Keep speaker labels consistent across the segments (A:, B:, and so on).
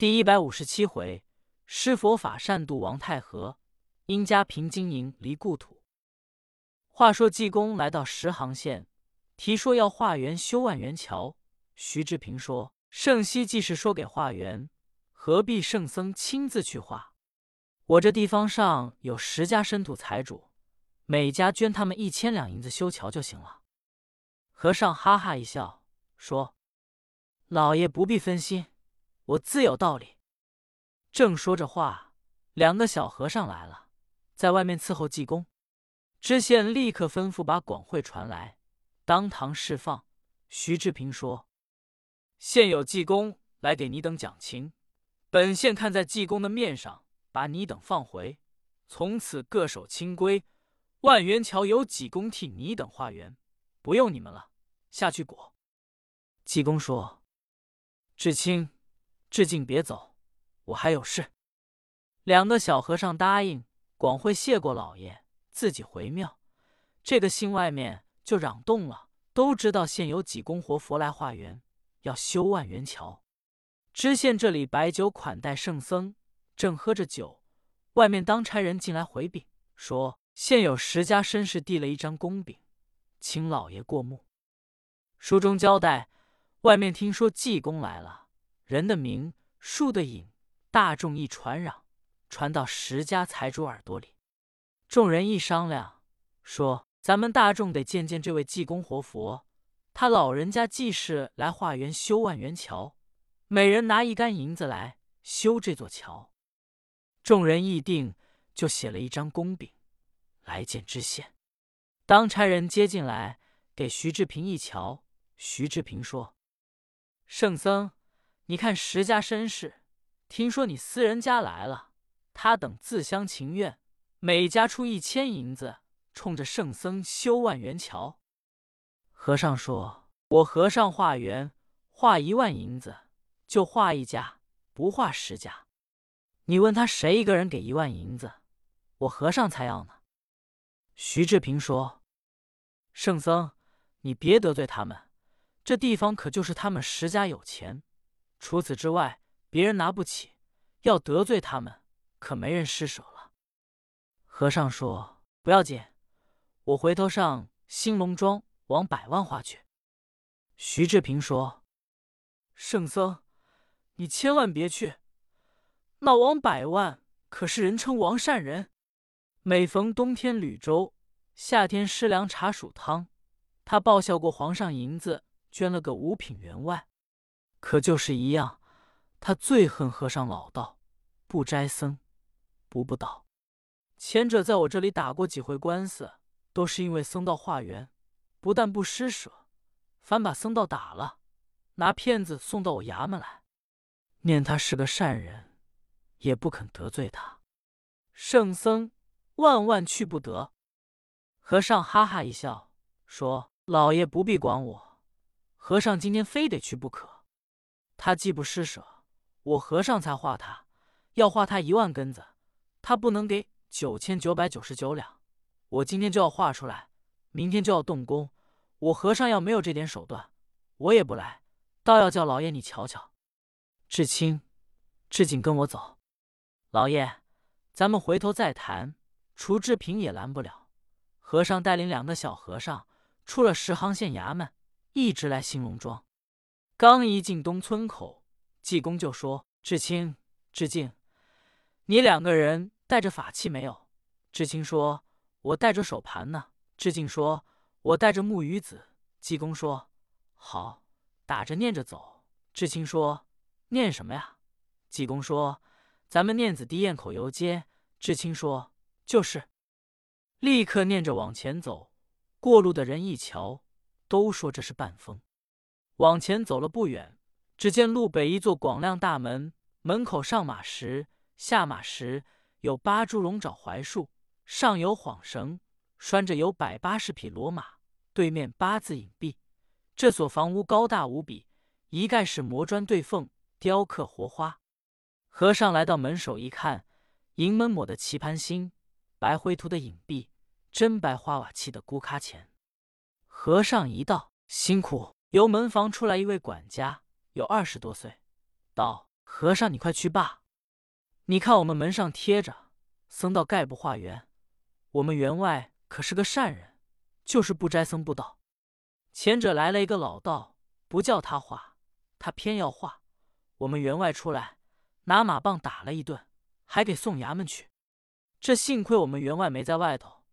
A: 第一百五十七回，施佛法善度王太和，因家贫经营离故土。话说济公来到十行县，提说要化缘修万源桥。徐志平说：“圣熙既是说给化缘，何必圣僧亲自去化？我这地方上有十家深土财主，每家捐他们一千两银子修桥就行了。”和尚哈哈一笑，说：“老爷不必分心，我自有道理。”正说着话，两个小和尚来了，在外面伺候济公。知县立刻吩咐把广会传来，当堂释放。徐志平说：“现有济公来给你等讲情，本县看在济公的面上，把你等放回，从此各守清规。万元桥有济公替你等化缘，不用你们了。”下去果。济公说：“志清、致敬，别走，我还有事。”两个小和尚答应。广会谢过老爷，自己回庙。这个信外面就嚷动了，都知道现有济公活佛来化缘，要修万元桥。知县这里摆酒款待圣僧，正喝着酒，外面当差人进来回禀说：“现有十家绅士递了一张公饼，请老爷过目。”书中交代，外面听说济公来了，人的名，树的影，大众一传嚷，传到十家财主耳朵里。众人一商量，说：“咱们大众得见见这位济公活佛，他老人家既是来化缘修万元桥，每人拿一杆银子来修这座桥。”众人议定，就写了一张公饼，来见知县。当差人接进来，给徐志平一瞧。徐志平说：“圣僧，你看石家绅士，听说你私人家来了，他等自相情愿，每家出一千银子，冲着圣僧修万元桥。”和尚说：“我和尚化缘，化一万银子，就化一家，不化十家。你问他谁一个人给一万银子，我和尚才要呢。”徐志平说：“圣僧，你别得罪他们。”这地方可就是他们十家有钱，除此之外，别人拿不起。要得罪他们，可没人施舍了。和尚说：“不要紧，我回头上兴隆庄往百万花去。”徐志平说：“圣僧，你千万别去。那王百万可是人称王善人，每逢冬天吕粥，夏天施凉茶煮汤，他报效过皇上银子。”捐了个五品员外，可就是一样，他最恨和尚老道，不斋僧，不布道。前者在我这里打过几回官司，都是因为僧道化缘，不但不施舍，反把僧道打了，拿骗子送到我衙门来。念他是个善人，也不肯得罪他。圣僧万万去不得。和尚哈哈一笑，说：“老爷不必管我。”和尚今天非得去不可。他既不施舍，我和尚才画他。要画他一万根子，他不能给九千九百九十九两。我今天就要画出来，明天就要动工。我和尚要没有这点手段，我也不来。倒要叫老爷你瞧瞧。志清、志景跟我走。老爷，咱们回头再谈。楚志平也拦不了。和尚带领两个小和尚出了十行县衙门。一直来兴隆庄，刚一进东村口，济公就说：“志清、志敬，你两个人带着法器没有？”志清说：“我带着手盘呢。”志敬说：“我带着木鱼子。”济公说：“好，打着念着走。”志清说：“念什么呀？”济公说：“咱们念子滴堰口游街。”志清说：“就是。”立刻念着往前走，过路的人一瞧。都说这是半疯。往前走了不远，只见路北一座广亮大门，门口上马时、下马时有八株龙爪槐树，上有晃绳，拴着有百八十匹骡马，对面八字隐蔽。这所房屋高大无比，一概是磨砖对缝，雕刻活花。和尚来到门首一看，银门抹的棋盘星，白灰涂的影壁，真白花瓦砌的咕咖钱。和尚一道辛苦，由门房出来一位管家，有二十多岁，道：“和尚，你快去罢！你看我们门上贴着‘僧道概不化缘’，我们员外可是个善人，就是不摘僧不道。前者来了一个老道，不叫他化，他偏要化。我们员外出来，拿马棒打了一顿，还给送衙门去。这幸亏我们员外没在外头。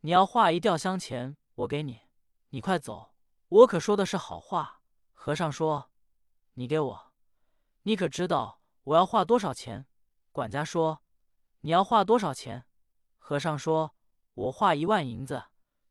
A: 你要画一吊香钱，我给你，你快走。我可说的是好话。”和尚说：“你给我，你可知道我要画多少钱？”管家说：“你要画多少钱？”和尚说：“我画一万银子，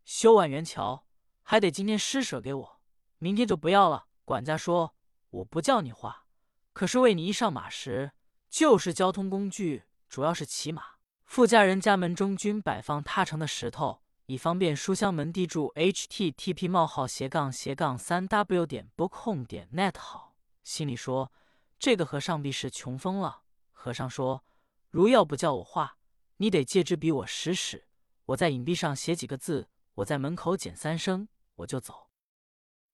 A: 修万元桥，还得今天施舍给我，明天就不要了。”管家说：“我不叫你画，可是为你一上马时，就是交通工具，主要是骑马。富家人家门中均摆放踏成的石头。”以方便书香门第住 http: 冒号斜杠斜杠三 w 点 bookhome 点 net 好，心里说这个和尚必是穷疯了。和尚说：“如要不叫我画，你得借支笔我使使，我在影壁上写几个字，我在门口捡三声，我就走。”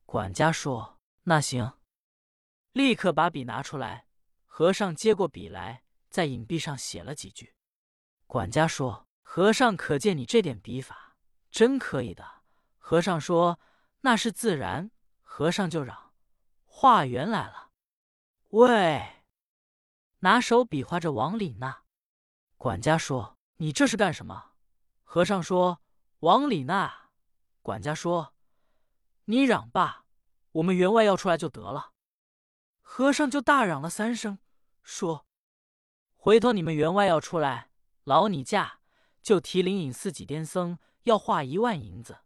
A: 管家说：“那行。”立刻把笔拿出来，和尚接过笔来，在影壁上写了几句。管家说：“和尚可见你这点笔法。”真可以的，和尚说那是自然。和尚就嚷：“化缘来了！”喂，拿手比划着往里纳。管家说：“你这是干什么？”和尚说：“往里纳。”管家说：“你嚷吧，我们员外要出来就得了。”和尚就大嚷了三声，说：“回头你们员外要出来，劳你驾，就提灵隐寺几癫僧。”要画一万银子，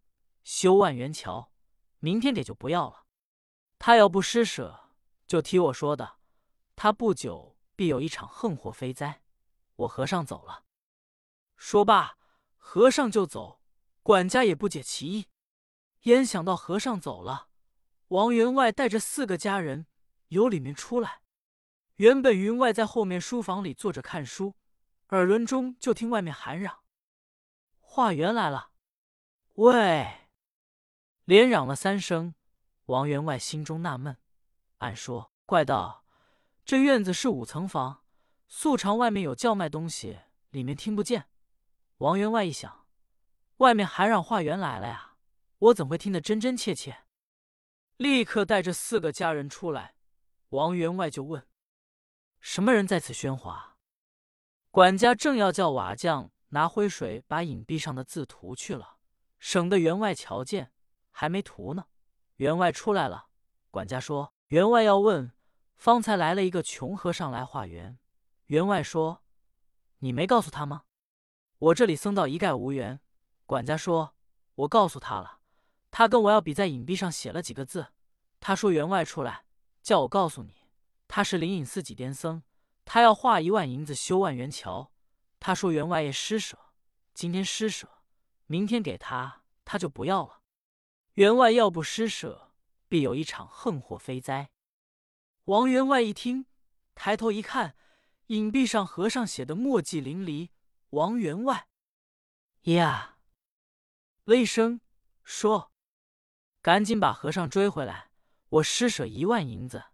A: 修万元桥，明天得就不要了。他要不施舍，就提我说的，他不久必有一场横祸飞灾。我和尚走了。说罢，和尚就走。管家也不解其意，焉想到和尚走了，王员外带着四个家人由里面出来。原本员外在后面书房里坐着看书，耳轮中就听外面喊嚷。化缘来了，喂！连嚷了三声。王员外心中纳闷，暗说：“怪道这院子是五层房，素常外面有叫卖东西，里面听不见。”王员外一想，外面喊嚷化缘来了呀，我怎会听得真真切切？立刻带着四个家人出来。王员外就问：“什么人在此喧哗？”管家正要叫瓦匠。拿灰水把影壁上的字涂去了，省得员外瞧见。还没涂呢，员外出来了。管家说：“员外要问，方才来了一个穷和尚来化缘。”员外说：“你没告诉他吗？我这里僧道一概无缘。”管家说：“我告诉他了，他跟我要比在影壁上写了几个字。他说员外出来，叫我告诉你，他是灵隐寺几颠僧，他要化一万银子修万元桥。”他说：“员外也施舍，今天施舍，明天给他，他就不要了。员外要不施舍，必有一场横祸飞灾。”王员外一听，抬头一看，影壁上和尚写的墨迹淋漓。王员外呀了一声，说：“赶紧把和尚追回来！我施舍一万银子，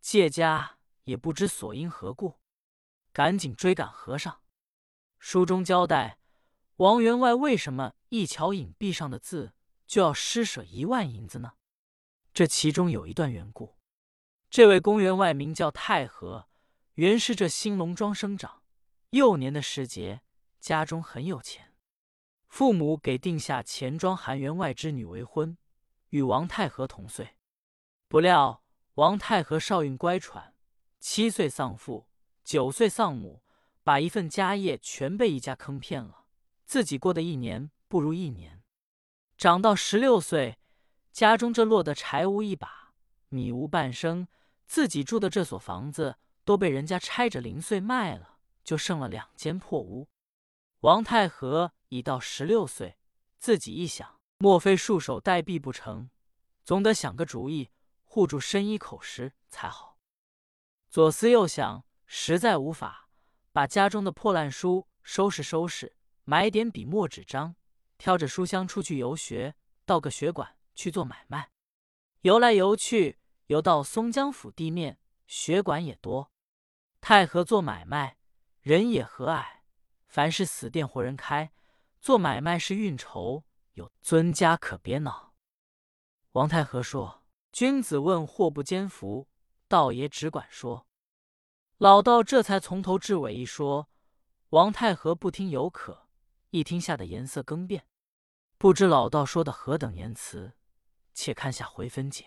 A: 借家也不知所因何故，赶紧追赶和尚。”书中交代，王员外为什么一瞧影壁上的字就要施舍一万银子呢？这其中有一段缘故。这位公员外名叫太和，原是这兴隆庄生长。幼年的时节，家中很有钱，父母给定下钱庄韩员外之女为婚，与王太和同岁。不料王太和少运乖舛，七岁丧父，九岁丧母。把一份家业全被一家坑骗了，自己过的一年不如一年。长到十六岁，家中这落得柴无一把，米无半升，自己住的这所房子都被人家拆着零碎卖了，就剩了两间破屋。王太和已到十六岁，自己一想，莫非束手待毙不成？总得想个主意，护住身衣口食才好。左思右想，实在无法。把家中的破烂书收拾收拾，买点笔墨纸张，挑着书箱出去游学，到个学馆去做买卖。游来游去，游到松江府地面，学馆也多。太和做买卖，人也和蔼，凡是死店活人开，做买卖是运筹，有尊家可别恼。”王太和说：“君子问祸不奸福，道爷只管说。”老道这才从头至尾一说。王太和不听犹可，一听吓得颜色更变。不知老道说的何等言辞，且看下回分解。